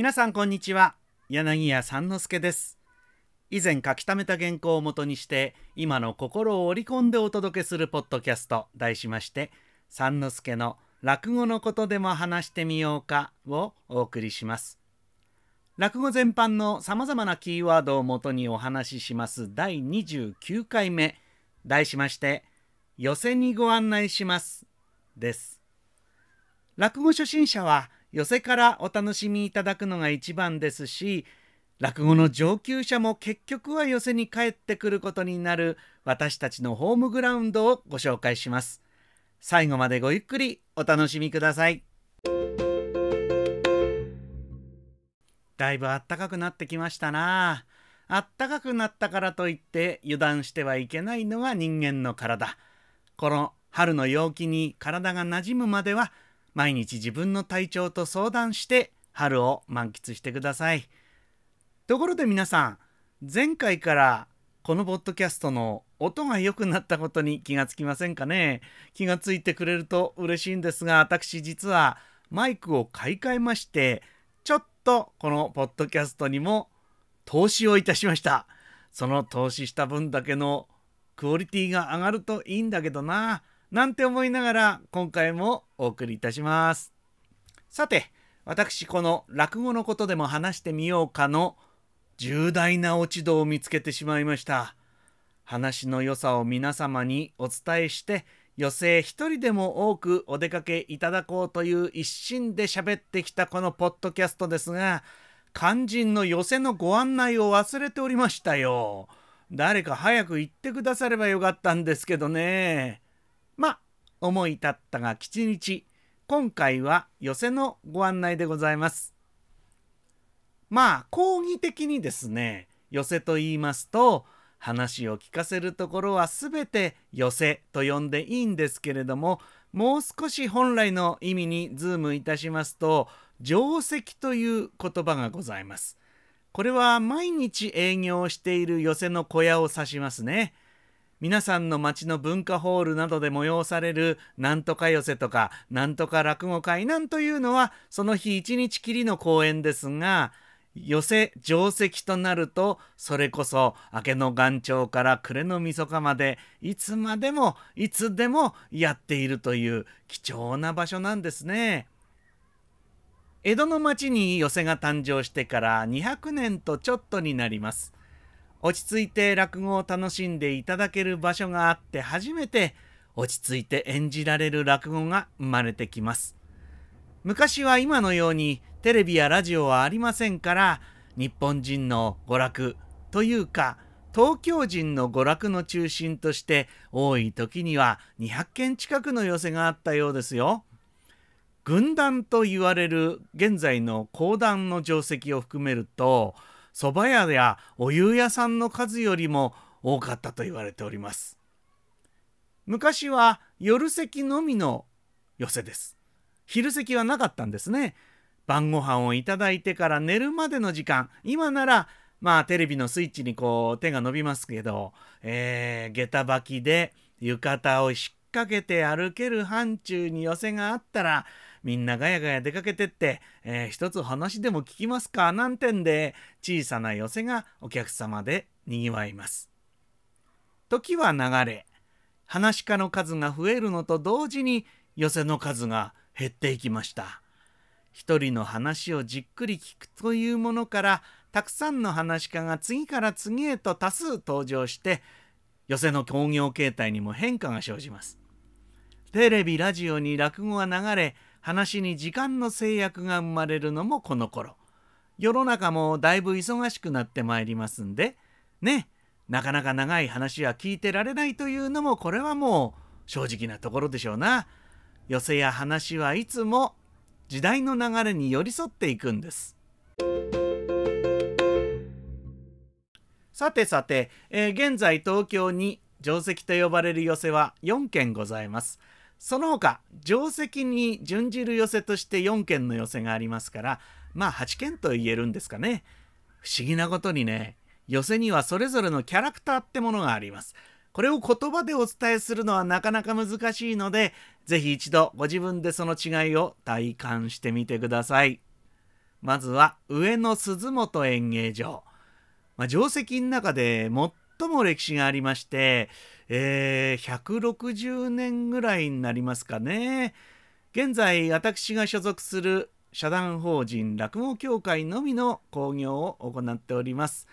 皆さんこんにちは。柳家三之助です。以前書き溜めた原稿をもとにして今の心を織り込んでお届けするポッドキャスト題しまして三之助の落語のことでも話してみようかをお送りします。落語全般のさまざまなキーワードをもとにお話しします。第29回目。題しまして「寄せにご案内します」です。落語初心者は寄せからお楽しみいただくのが一番ですし落語の上級者も結局は寄せに帰ってくることになる私たちのホームグラウンドをご紹介します。最後までごゆっくりお楽しみください。だいぶあったかくなってきましたな。あったかくなったからといって油断してはいけないのが人間の体。この春の陽気に体が馴染むまでは毎日自分の体調と相談して春を満喫してください。ところで皆さん、前回からこのポッドキャストの音が良くなったことに気がつきませんかね？気がついてくれると嬉しいんですが、私実はマイクを買い替えまして、ちょっとこのポッドキャストにも投資をいたしました。その投資した分だけのクオリティが上がるといいんだけどな。なんて思いながら今回もお送りいたします。さて、私この落語のことでも話してみようかの重大な落ち度を見つけてしまいました。話の良さを皆様にお伝えして余生一人でも多くお出かけいただこうという一心で喋ってきたこのポッドキャストですが肝心の寄席のご案内を忘れておりましたよ。誰か早く言ってくださればよかったんですけどね。思い立ったが吉日。今回は寄せのご案内でございます。まあ講義的にですね寄せと言いますと話を聞かせるところは全て寄せと呼んでいいんですけれどももう少し本来の意味にズームいたしますと定石という言葉がございます。これは毎日営業している寄せの小屋を指しますね。皆さんの町の文化ホールなどで催されるなんとか寄せとかなんとか落語会なんというのはその日一日きりの公演ですが寄せ定石となるとそれこそ明けの元朝から暮れの晦日までいつまでもいつでもやっているという貴重な場所なんですね。江戸の町に寄せが誕生してから200年とちょっとになります。落ち着いて落語を楽しんでいただける場所があって初めて落ち着いて演じられる落語が生まれてきます。昔は今のようにテレビやラジオはありませんから日本人の娯楽というか東京人の娯楽の中心として多い時には200件近くの寄せがあったようですよ。軍団と言われる現在の講談の定石を含めると蕎麦屋やお湯屋さんの数よりも多かったと言われております。昔は夜席のみの寄せです。昼席はなかったんですね。晩ご飯をいただいてから寝るまでの時間、今ならまあテレビのスイッチにこう手が伸びますけど、えー、下駄履きで浴衣を引っ掛けて歩ける範疇に寄せがあったらみんなガヤガヤ出かけてって、えー、一つ話でも聞きますか？なんてんで小さな寄せがお客様でにぎわいます。時は流れ話し家の数が増えるのと同時に寄せの数が減っていきました。一人の話をじっくり聞くというものからたくさんの話し家が次から次へと多数登場して寄せの興行形態にも変化が生じます。テレビラジオに落語が流れ話に時間の制約が生まれるのもこの頃。世の中もだいぶ忙しくなってまいりますんで。ねなかなか長い話は聞いてられないというのもこれはもう正直なところでしょうな。寄せや話はいつも時代の流れに寄り添っていくんです。さてさて、えー、現在東京に定石と呼ばれる寄せは4件ございます。その他定石に準じる寄せとして4件の寄せがありますからまあ8件と言えるんですかね。不思議なことにね寄せにはそれぞれのキャラクターってものがあります。これを言葉でお伝えするのはなかなか難しいので是非一度ご自分でその違いを体感してみてください。まずは上野鈴本演芸場。まあ、定石の中で最も歴史がありまして、えー、160年ぐらいになりますかね。現在、私が所属する社団法人落語協会のみの興行を行っております。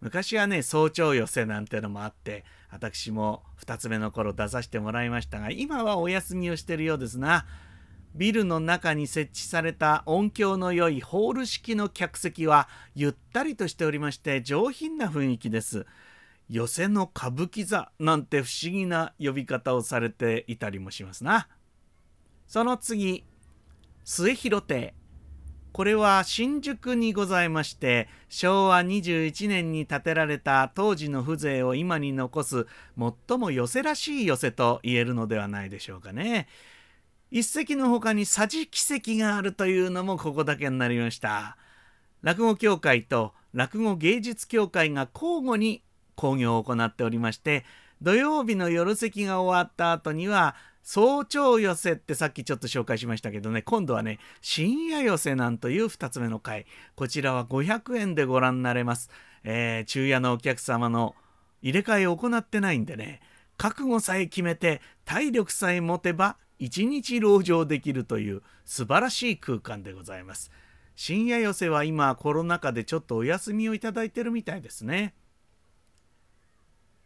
昔はね、早朝寄せなんてのもあって、私も2つ目の頃出させてもらいましたが、今はお休みをしてるようですな。ビルの中に設置された音響の良いホール式の客席はゆったりとしておりまして上品な雰囲気です。寄せの歌舞伎座なんて不思議な呼び方をされていたりもしますな。その次、末広亭。これは新宿にございまして、昭和21年に建てられた当時の風情を今に残す最も寄せらしい寄せと言えるのではないでしょうかね。一席の他に桟敷席があるというのもここだけになりました。落語協会と落語芸術協会が交互に興行を行っておりまして、土曜日の夜席が終わった後には、早朝寄せってさっきちょっと紹介しましたけどね、今度はね、深夜寄せなんという2つ目の回。こちらは500円でご覧になれます。えー、昼夜のお客様の入れ替えを行ってないんでね、覚悟さえ決めて体力さえ持てば一日籠城できるという素晴らしい空間でございます。深夜寄せは今コロナ禍でちょっとお休みをいただいてるみたいですね。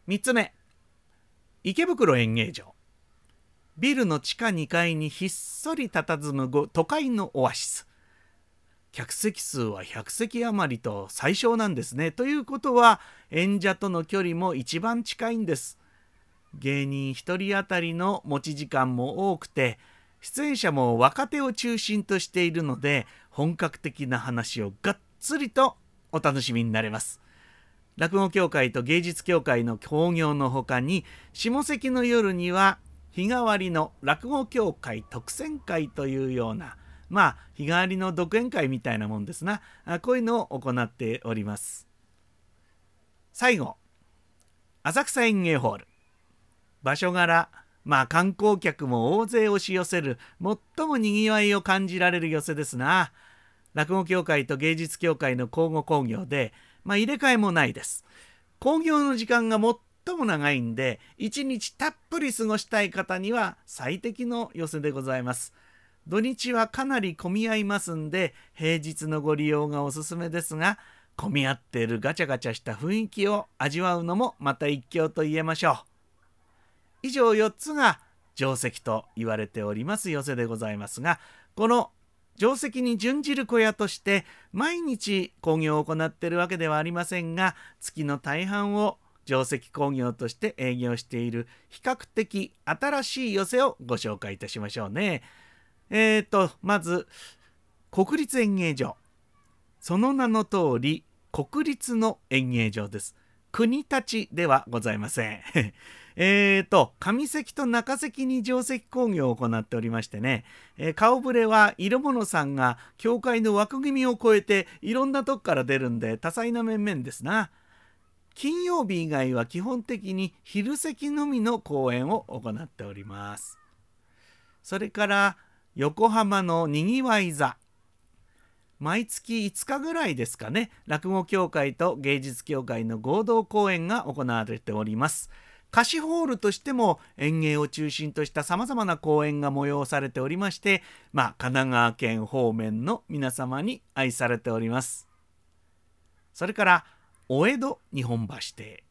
3つ目。池袋演芸場。ビルの地下2階にひっそり佇む都会のオアシス。客席数は100席余りと最小なんですね。ということは演者との距離も一番近いんです。芸人1人当たりの持ち時間も多くて出演者も若手を中心としているので本格的な話をがっつりとお楽しみになれます。落語協会と芸術協会の興行のほかに下関の夜には日替わりの落語協会特選会というようなまあ日替わりの独演会みたいなもんですな。こういうのを行っております。最後浅草園芸ホール。場所柄まあ観光客も大勢押し寄せる最もにぎわいを感じられる寄せですな。落語協会と芸術協会の交互興行でまあ入れ替えもないです。興行の時間が最も長いんで一日たっぷり過ごしたい方には最適の寄せでございます。土日はかなり混み合いますんで平日のご利用がおすすめですが混み合っているガチャガチャした雰囲気を味わうのもまた一興と言えましょう。以上4つが定石と言われております寄せでございますがこの定石に準じる小屋として毎日興行を行っているわけではありませんが月の大半を定石工業として営業している比較的新しい寄せをご紹介いたしましょうね。えーとまず国立演芸場その名の通り国立の演芸場です。国立ではございません。えーと、上関と中関に定石工業を行っておりましてね、えー、顔ぶれは色物さんが教会の枠組みを超えていろんなとこから出るんで多彩な面々ですな。金曜日以外は基本的に昼席のみの公演を行っております。それから横浜のにぎわい座。毎月5日ぐらいですかね、落語協会と芸術協会の合同公演が行われております。貸しホールとしても園芸を中心としたさまざまな公演が催されておりまして、まあ、神奈川県方面の皆様に愛されております。それからお江戸日本橋邸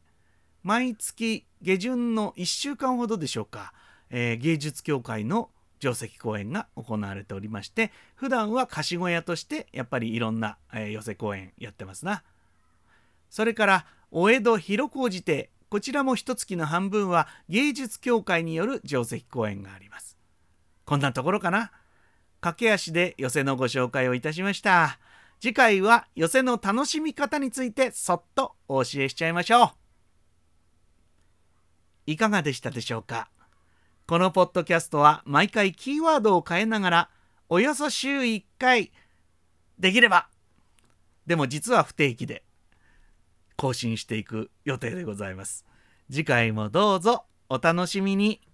毎月下旬の1週間ほどでしょうか、えー、芸術協会の定石公演が行われておりまして普段は貸し小屋としてやっぱりいろんな、えー、寄せ公演やってますなそれからお江戸広小路邸こちらも一月の半分は芸術協会による定石公演があります。こんなところかな。駆け足で寄せのご紹介をいたしました。次回は寄せの楽しみ方についてそっとお教えしちゃいましょう。いかがでしたでしょうか？このポッドキャストは毎回キーワードを変えながらおよそ週1回できればでも実は不定期で更新していく予定でございます。次回もどうぞお楽しみに。